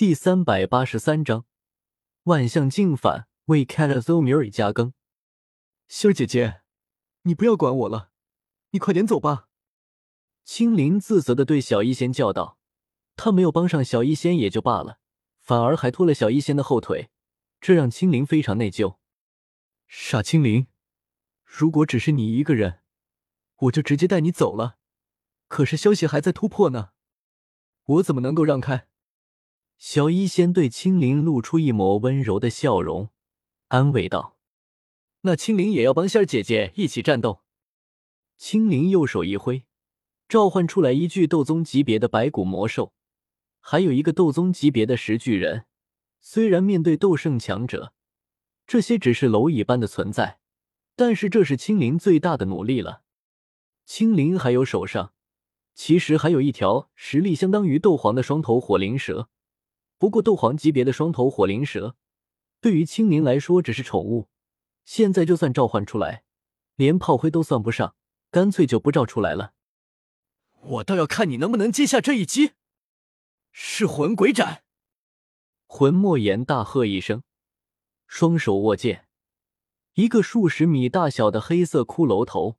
第三百八十三章万象镜反，为 c a t a z o m i r 加更。仙儿姐姐，你不要管我了，你快点走吧。青灵自责的对小医仙叫道：“他没有帮上小医仙也就罢了，反而还拖了小医仙的后腿，这让青灵非常内疚。傻青灵，如果只是你一个人，我就直接带你走了。可是消息还在突破呢，我怎么能够让开？”小医仙对青灵露出一抹温柔的笑容，安慰道：“那青灵也要帮仙儿姐姐一起战斗。”青灵右手一挥，召唤出来一具斗宗级别的白骨魔兽，还有一个斗宗级别的石巨人。虽然面对斗圣强者，这些只是蝼蚁般的存在，但是这是青灵最大的努力了。青灵还有手上，其实还有一条实力相当于斗皇的双头火灵蛇。不过，斗皇级别的双头火灵蛇，对于青灵来说只是宠物。现在就算召唤出来，连炮灰都算不上，干脆就不召出来了。我倒要看你能不能接下这一击！噬魂鬼斩！魂莫言大喝一声，双手握剑，一个数十米大小的黑色骷髅头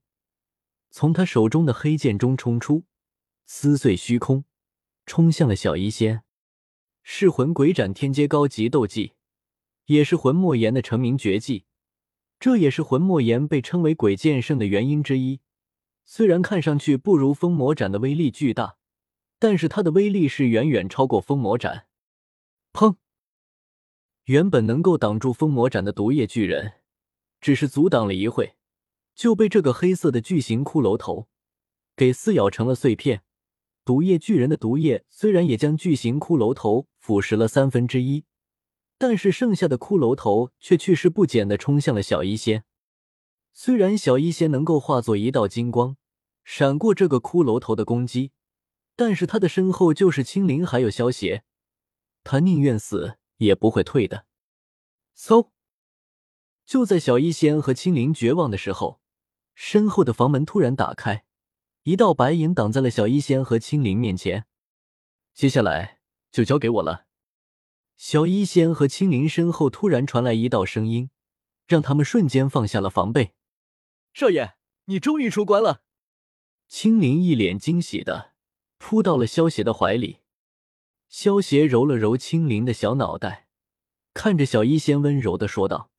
从他手中的黑剑中冲出，撕碎虚空，冲向了小医仙。噬魂鬼斩天阶高级斗技，也是魂莫言的成名绝技。这也是魂莫言被称为鬼剑圣的原因之一。虽然看上去不如封魔斩的威力巨大，但是它的威力是远远超过封魔斩。砰！原本能够挡住封魔斩的毒液巨人，只是阻挡了一会，就被这个黑色的巨型骷髅头给撕咬成了碎片。毒液巨人的毒液虽然也将巨型骷髅头腐蚀了三分之一，但是剩下的骷髅头却去势不减的冲向了小医仙。虽然小医仙能够化作一道金光，闪过这个骷髅头的攻击，但是他的身后就是青灵还有萧邪，他宁愿死也不会退的。嗖！就在小医仙和青灵绝望的时候，身后的房门突然打开。一道白影挡在了小医仙和青灵面前，接下来就交给我了。小医仙和青灵身后突然传来一道声音，让他们瞬间放下了防备。少爷，你终于出关了！青灵一脸惊喜的扑到了萧邪的怀里。萧邪揉了揉青灵的小脑袋，看着小医仙温柔的说道：“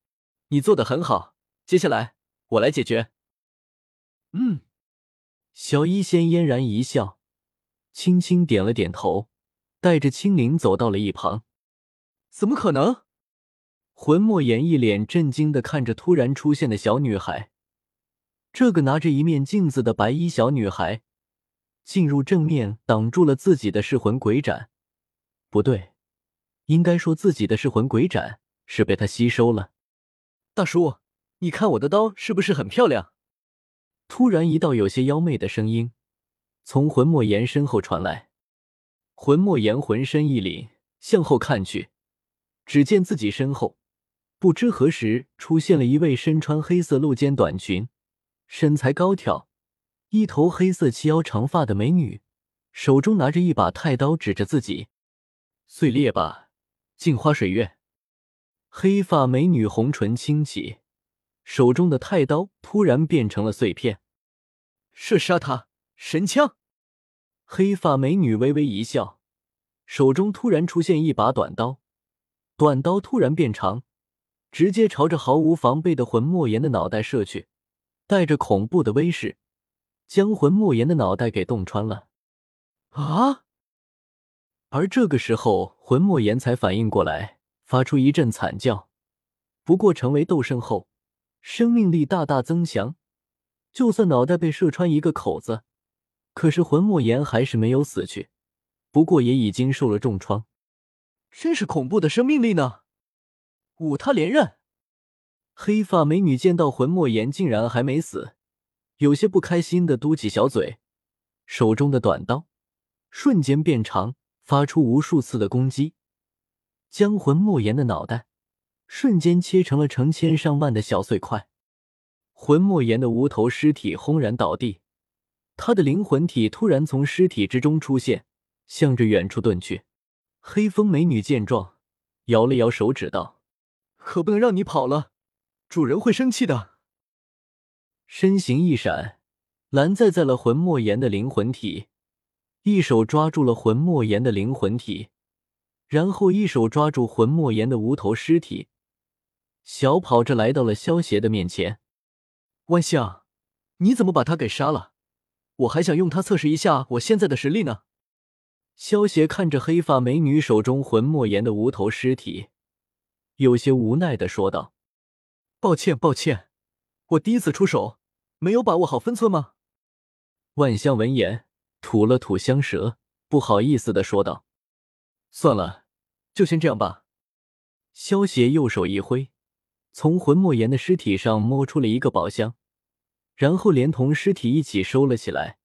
你做的很好，接下来我来解决。”嗯。小医仙嫣然一笑，轻轻点了点头，带着青灵走到了一旁。怎么可能？魂莫言一脸震惊的看着突然出现的小女孩。这个拿着一面镜子的白衣小女孩，进入正面挡住了自己的噬魂鬼斩。不对，应该说自己的噬魂鬼斩是被他吸收了。大叔，你看我的刀是不是很漂亮？突然，一道有些妖媚的声音从魂莫言身后传来。魂莫言浑身一凛，向后看去，只见自己身后不知何时出现了一位身穿黑色露肩短裙、身材高挑、一头黑色齐腰长发的美女，手中拿着一把太刀，指着自己：“碎裂吧，镜花水月！”黑发美女红唇轻启，手中的太刀突然变成了碎片。射杀他！神枪！黑发美女微微一笑，手中突然出现一把短刀，短刀突然变长，直接朝着毫无防备的魂莫言的脑袋射去，带着恐怖的威势，将魂莫言的脑袋给洞穿了。啊！而这个时候，魂莫言才反应过来，发出一阵惨叫。不过，成为斗圣后，生命力大大增强。就算脑袋被射穿一个口子，可是魂莫言还是没有死去，不过也已经受了重创。真是恐怖的生命力呢！五他连刃。黑发美女见到魂莫言竟然还没死，有些不开心的嘟起小嘴，手中的短刀瞬间变长，发出无数次的攻击，将魂莫言的脑袋瞬间切成了成千上万的小碎块。魂莫言的无头尸体轰然倒地，他的灵魂体突然从尸体之中出现，向着远处遁去。黑风美女见状，摇了摇手指道：“可不能让你跑了，主人会生气的。”身形一闪，拦在在了魂莫言的灵魂体，一手抓住了魂莫言的灵魂体，然后一手抓住魂莫言的无头尸体，小跑着来到了萧邪的面前。万象，你怎么把他给杀了？我还想用他测试一下我现在的实力呢。萧邪看着黑发美女手中魂莫言的无头尸体，有些无奈的说道：“抱歉，抱歉，我第一次出手，没有把握好分寸吗？”万象闻言吐了吐香舌，不好意思的说道：“算了，就先这样吧。”萧邪右手一挥，从魂莫言的尸体上摸出了一个宝箱，然后连同尸体一起收了起来。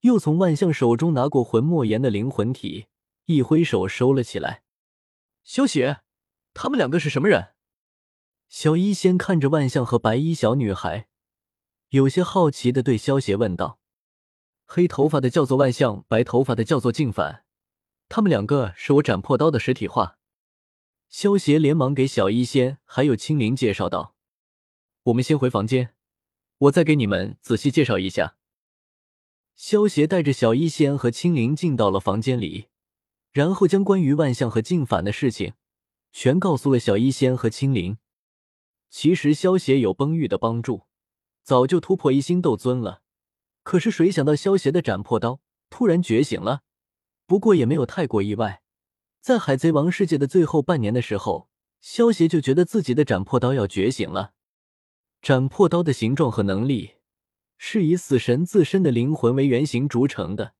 又从万象手中拿过魂莫言的灵魂体，一挥手收了起来。萧邪，他们两个是什么人？小医仙看着万象和白衣小女孩，有些好奇的对萧邪问道：“黑头发的叫做万象，白头发的叫做静凡，他们两个是我斩破刀的实体化。”萧邪连忙给小医仙还有青灵介绍道：“我们先回房间，我再给你们仔细介绍一下。”萧邪带着小医仙和青灵进到了房间里，然后将关于万象和静反的事情全告诉了小医仙和青灵。其实萧邪有崩玉的帮助，早就突破一星斗尊了。可是谁想到萧邪的斩破刀突然觉醒了？不过也没有太过意外，在海贼王世界的最后半年的时候，萧邪就觉得自己的斩破刀要觉醒了。斩破刀的形状和能力。是以死神自身的灵魂为原型铸成的，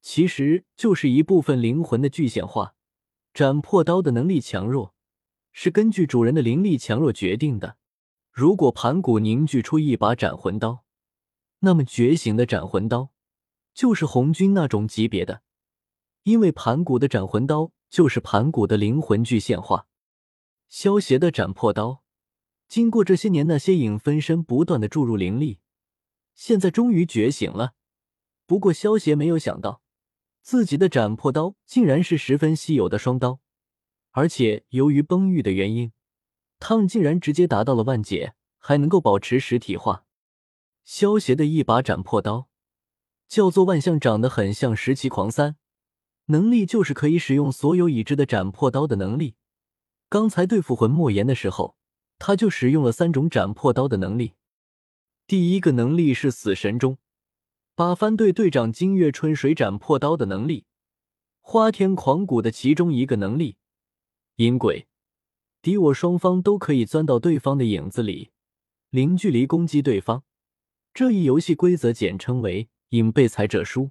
其实就是一部分灵魂的具现化。斩破刀的能力强弱是根据主人的灵力强弱决定的。如果盘古凝聚出一把斩魂刀，那么觉醒的斩魂刀就是红军那种级别的，因为盘古的斩魂刀就是盘古的灵魂具现化。萧邪的斩破刀，经过这些年那些影分身不断的注入灵力。现在终于觉醒了，不过萧邪没有想到，自己的斩破刀竟然是十分稀有的双刀，而且由于崩玉的原因，他们竟然直接达到了万劫，还能够保持实体化。萧邪的一把斩破刀叫做万象，长得很像十七狂三，能力就是可以使用所有已知的斩破刀的能力。刚才对付魂莫言的时候，他就使用了三种斩破刀的能力。第一个能力是死神中八番队队长金月春水斩破刀的能力，花天狂骨的其中一个能力，阴鬼敌我双方都可以钻到对方的影子里，零距离攻击对方。这一游戏规则简称为“影被裁者输”。